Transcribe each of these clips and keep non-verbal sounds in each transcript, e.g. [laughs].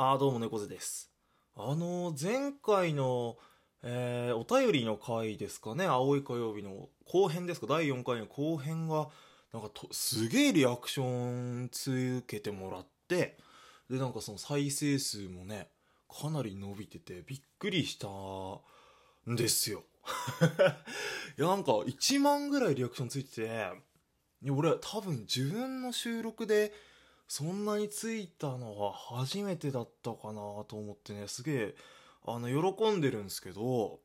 あーどうも猫背です。あの前回の、えーお便りの回ですかね。青い火曜日の後編ですか。第4回の後編がなんかとすげえリアクションつけてもらってでなんかその再生数もねかなり伸びててびっくりしたんですよ。[laughs] いやなんか1万ぐらいリアクションついてていや俺多分自分の収録でそんなについたのは初めてだったかなと思ってねすげえあの喜んでるんですけど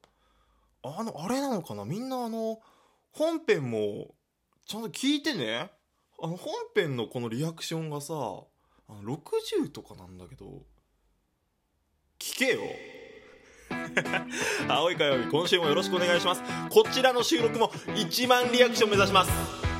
あのあれなのかな？みんなあの本編もちゃんと聞いてね？あの本編のこのリアクションがさあの60とかなんだけど聞けよ。[laughs] 青い火曜日今週もよろしくお願いします。こちらの収録も1万リアクション目指します。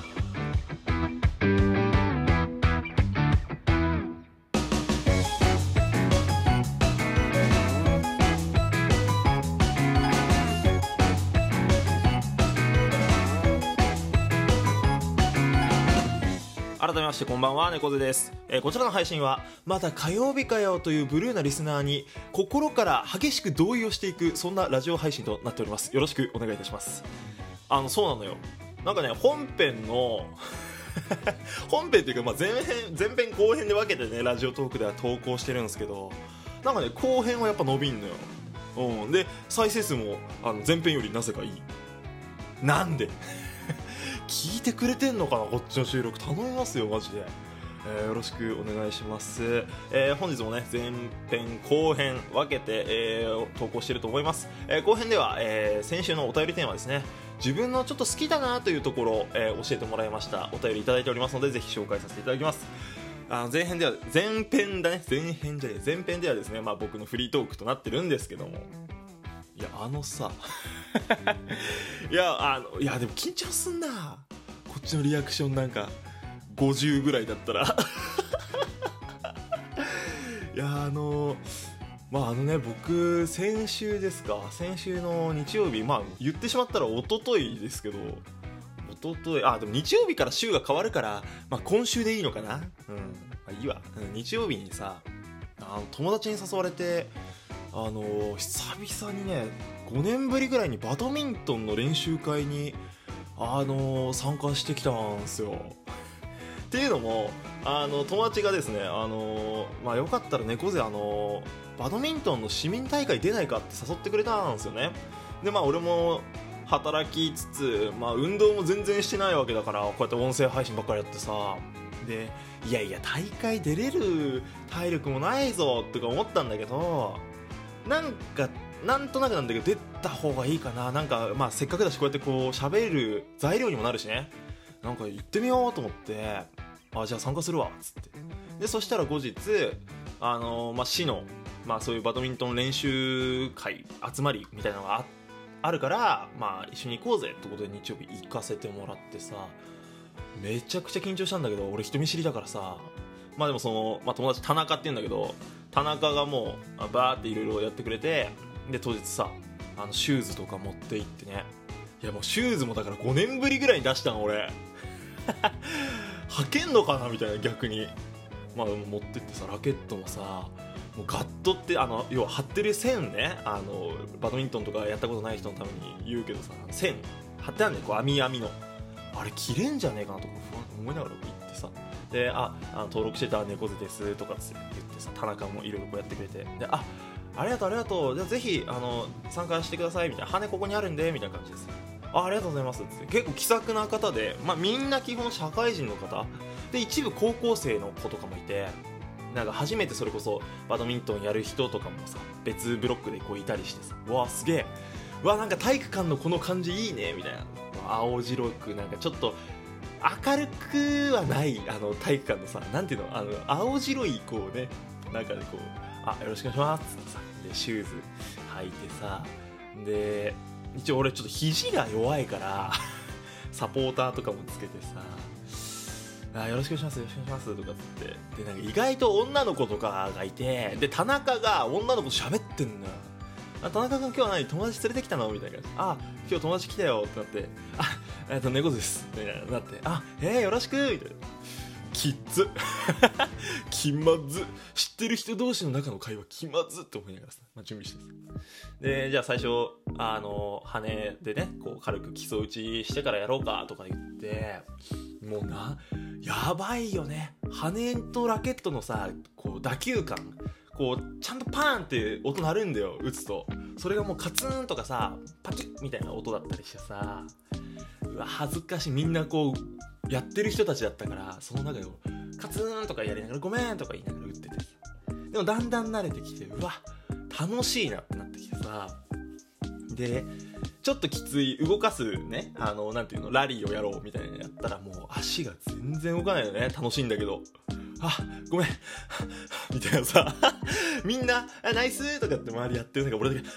改めましてこんばんは猫背です、えーこちらの配信はまた火曜日かよというブルーなリスナーに心から激しく同意をしていくそんなラジオ配信となっております。よろしくお願いいたします。あのそうなのよ。なんかね本編の [laughs] 本編っていうか、まあ、前編前編後編で分けてねラジオトークでは投稿してるんですけどなんかね後編はやっぱ伸びんのよ、うん、で再生数もあの前編よりなぜかいい。なんで？聞いてくれてんのかなこっちの収録。頼みますよマジで、えーよろしくお願いします、えー本日もね前編後編分けて、えー投稿してると思います、え後編では、え先週のお便りテーマですね。自分のちょっと好きだなというところを、え教えてもらいました。お便りいただいておりますのでぜひ紹介させていただきます。あ前編では前編だね。前編じゃねえ前編ではですね、まあ、僕のフリートークとなってるんですけども。いやあのさいやあのいやでも緊張すんな。こっちのリアクションなんか50ぐらいだったら。[laughs] いやあのまああのね僕先週ですか。先週の日曜日まあ言ってしまったら一昨日ですけど。一昨日あでも日曜日から週が変わるから、まあ、今週でいいのかな。うん、まあ、いいわ、日曜日にさあの友達に誘われてあの久々にね5年ぶりぐらいにバドミントンの練習会にあの参加してきたんですよ。っていうのもあの友達がですねあの、まあ、よかったら猫背あのバドミントンの市民大会出ないかって誘ってくれたんですよね。でまあ俺も働きつつ、まあ、運動も全然してないわけだからこうやって音声配信ばっかりやってさ。でいやいや大会出れる体力もないぞとか思ったんだけどなんかなんとなくなんだけど出た方がいいかな。なんか、まあ、せっかくだしこうやってこう喋る材料にもなるしね。なんか行ってみようと思ってあじゃあ参加するわっつって。でそしたら後日あの、まあ、市の、まあ、そういうバドミントン練習会集まりみたいなのがああるから、まあ、一緒に行こうぜってことで日曜日行かせてもらってさめちゃくちゃ緊張したんだけど俺人見知りだからさ。まあでもその、まあ、友達田中って言うんだけど田中がもうバーっていろいろやってくれてで当日さあのシューズとか持って行ってね。いやもうシューズもだから5年ぶりぐらいに出したの俺。履けんのかなみたいな逆に。まあでも持ってってさラケットもさもうガットってあの要は張ってる線ね。あのバドミントンとかやったことない人のために言うけどさ線張ってあるねこう網網の。あれ切れんじゃねえかなとか不安思いながら行ってさ。でああの登録してた猫背ですとかって言ってさ田中もいろいろこうやってくれて。であありがとうありがとう。じゃあぜひあの参加してくださいみたいな羽ここにあるんでみたいな感じです。あありがとうございますって。結構気さくな方で、まあ、みんな基本社会人の方。で一部高校生の子とかもいてなんか初めてそれこそバドミントンやる人とかもさ別ブロックでこういたりしてさ。うわすげえ。うわなんか体育館のこの感じいいねみたいな。青白くなんかちょっと明るくはないあの体育館のさなんていうの？あの青白いこうね中でこう「あよろしくお願いします」ってさでシューズ履いてさで一応俺ちょっと肘が弱いから [laughs] サポーターとかもつけてさあよろしくお願いしますよろしくお願いしますとかっつって。でなんか意外と女の子とかがいてで田中が女の子と喋ってんのよ。あ田中君今日は何友達連れてきたのみたいな感じ。あ今日友達来たよってなってあえっと猫背です。みたいななってあえー、よろしくみたいな。キッズ。[laughs] 気まず。知ってる人同士の中の会話気まずって思いながらさ、まあ、準備してさ。でじゃあ最初あの羽でねこう軽く基礎打ちしてからやろうかとか言ってもうなやばいよね。羽とラケットのさこう打球感。こうちゃんとパーンって音鳴るんだよ打つと。それがもうカツンとかさパキッみたいな音だったりしてさ。うわ恥ずかしい。みんなこうやってる人たちだったからその中でカツンとかやりながらごめんとか言いながら打っててでもだんだん慣れてきてうわ楽しいなってなってきてさ。でちょっときつい動かすねあのなんていうのラリーをやろうみたいなのやったらもう足が全然動かないよね。楽しいんだけど。あごめん。[laughs] みたいなさ。[laughs] みんなあナイスとかって周りやってる中俺だけ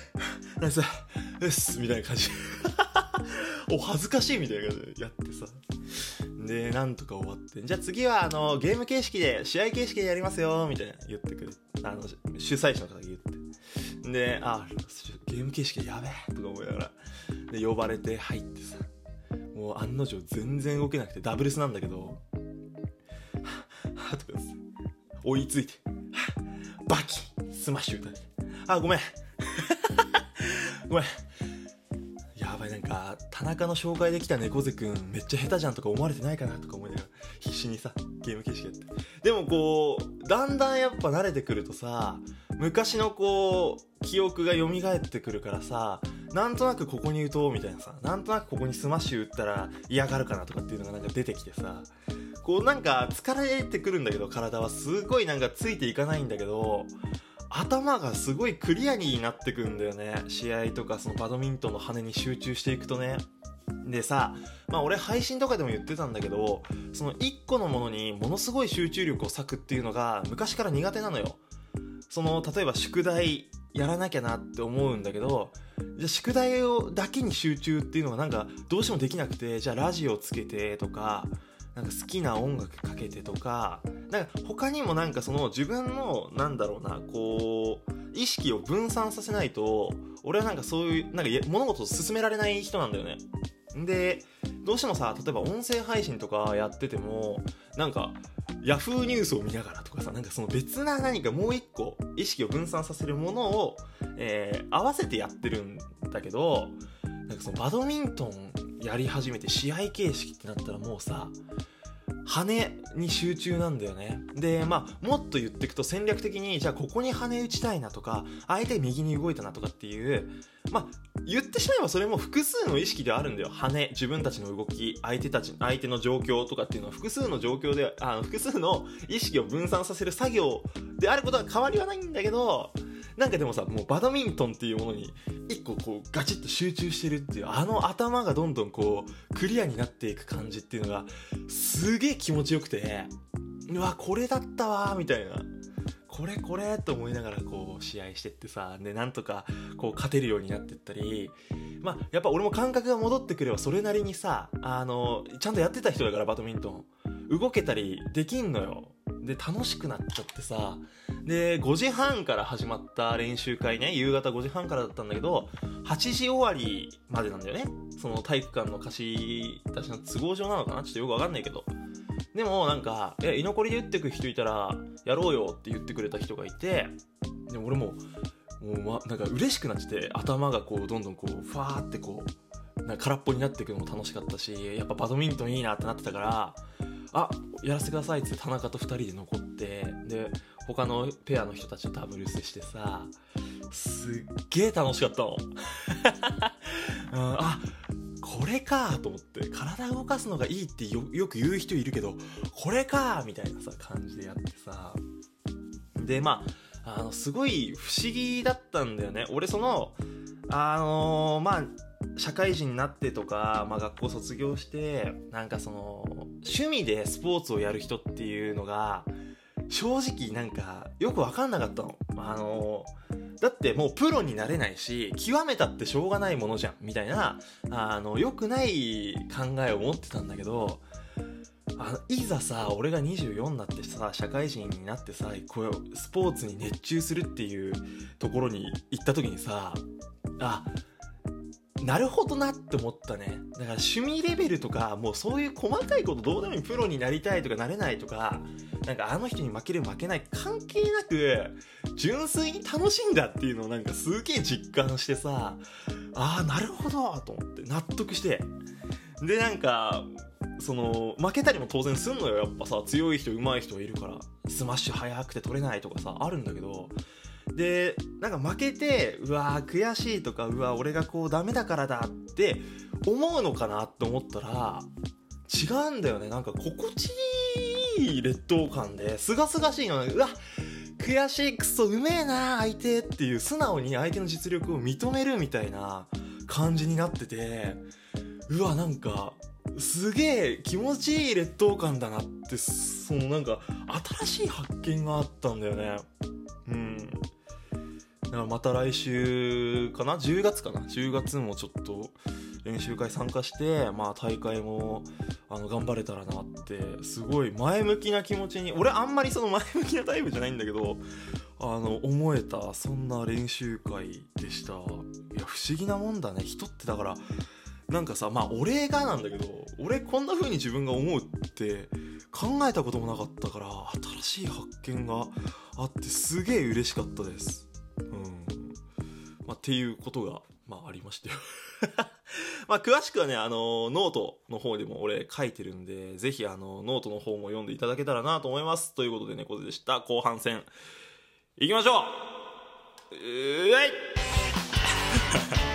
[laughs] ナイスうっすみたいな感じ。お恥ずかしいみたいな感じでやってさ。でなんとか終わって。じゃあ次はあのゲーム形式で試合形式でやりますよみたいな言ってくるあの主催者の方が言って。であゲーム形式でやべえとか思いながら。で呼ばれて入ってさ。もう案の定全然動けなくてダブルスなんだけど。はとか追いついて。バキスマッシュ打たれて。あごめん。ごめん。ばいなんか田中の紹介できた猫背くんめっちゃ下手じゃんとか思われてないかなとか思いながら必死にさゲーム形式やって。でもこうだんだんやっぱ慣れてくるとさ昔のこう記憶が蘇ってくるからさなんとなくここに打とうみたいなさなんとなくここにスマッシュ打ったら嫌がるかなとかっていうのがなんか出てきてさこうなんか疲れてくるんだけど体は。すごいなんかついていかないんだけど頭がすごいクリアになってくんだよね試合とかそのバドミントンの羽に集中していくとねでさ、まあ俺配信とかでも言ってたんだけど、その1個のものにものすごい集中力を割くっていうのが昔から苦手なのよ。その、例えば宿題やらなきゃなって思うんだけど、じゃ宿題をだけに集中っていうのがなんかどうしてもできなくて、じゃあラジオつけてとか、なんか好きな音楽かけてとか、なんか他にもなんかその自分のなんだろうな、こう、意識を分散させないと、俺はなんかそういう、なんか物事を進められない人なんだよね。で、どうしてもさ、例えば音声配信とかやってても、なんか、ヤフーニュースを見ながらとかさ、なんかその別な何かもう一個意識を分散させるものを、えー、合わせてやってるんだけど、なんかそのバドミントンやり始めて試合形式ってなったらもうさ、羽に集中なんだよね。で、まあ、もっと言っていくと戦略的に、じゃあここに羽打ちたいなとか、相手右に動いたなとかっていう、まあ、言ってしまえばそれも複数の意識ではあるんだよ。羽、自分たちの動き、相手たち、相手の状況とかっていうのは複数の状況で、あの、複数の意識を分散させる作業であることは変わりはないんだけど、なんかでもさ、もうバドミントンっていうものに一個こうガチッと集中してるっていう、あの頭がどんどんこうクリアになっていく感じっていうのがすげえ気持ちよくて、うわ、これだったわみたいな。これこれと思いながらこう試合してってさ、で、なんとかこう勝てるようになってったり、まあ、やっぱ俺も感覚が戻ってくればそれなりにさ、あの、ちゃんとやってた人だからバドミントン。動けたりできんのよ。で、楽しくなっちゃってさ、で、5時半から始まった練習会ね、夕方5時半からだったんだけど、8時終わりまでなんだよね。その体育館の貸し出しの都合上なのかな？ちょっとよくわかんないけど。でもなんか、え、居残りで打ってく人いたら、やろうよって言ってくれた人がいて、でも俺も、もう、ま、なんか嬉しくなっちゃって、頭がこう、どんどんこう、ファーってこう、なんか空っぽになっていくのも楽しかったし、やっぱバドミントンいいなってなってたから、あやらせてくださいって田中と2人で残ってで他のペアの人たちとダブルスしてさすっげえ楽しかったの、[laughs] うん、あこれかと思って体動かすのがいいってよく言う人いるけどこれかみたいなさ感じでやってさでまああのすごい不思議だったんだよね俺そのあのー、まあ社会人になってとか、まあ、学校卒業してなんかその趣味でスポーツをやる人っていうのが正直なんかよく分かんなかったの。あのだってもうプロになれないし極めたってしょうがないものじゃんみたいなあの良くない考えを持ってたんだけどあのいざさ俺が24になってさ社会人になってさこうスポーツに熱中するっていうところに行った時にさあなるほどなって思ったね。だから趣味レベルとかもうそういう細かいことどうでもいいプロになりたいとかなれないとかなんかあの人に負ける負けない関係なく純粋に楽しいんだっていうのをなんかすげえ実感してさああなるほどと思って納得して。でなんかその負けたりも当然すんのよ。やっぱさ強い人上手い人いるから。スマッシュ速くて取れないとかさあるんだけどでなんか負けてうわー悔しいとかうわ俺がこうダメだからだって思うのかなって思ったら違うんだよね。なんか心地いい劣等感ですがすがしいのうわ悔しいクソうめえな相手っていう素直に相手の実力を認めるみたいな感じになっててうわなんかすげえ気持ちいい劣等感だなってそのなんか新しい発見があったんだよね。うん。また来週かな？10月かな？10月もちょっと練習会参加してまあ大会もあの頑張れたらなってすごい前向きな気持ちに俺あんまりその前向きなタイプじゃないんだけどあの思えたそんな練習会でした。いや不思議なもんだね。人ってだからなんかさまあ俺がなんだけど俺こんな風に自分が思うって考えたこともなかったから新しい発見があってすげえ嬉しかったです。まあっていうことがまあありましたよ [laughs] まあ詳しくはねあのノートの方でも俺書いてるんでぜひあのノートの方も読んでいただけたらなと思います。ということでね猫背でした。後半戦。行きましょう!うーい! [laughs]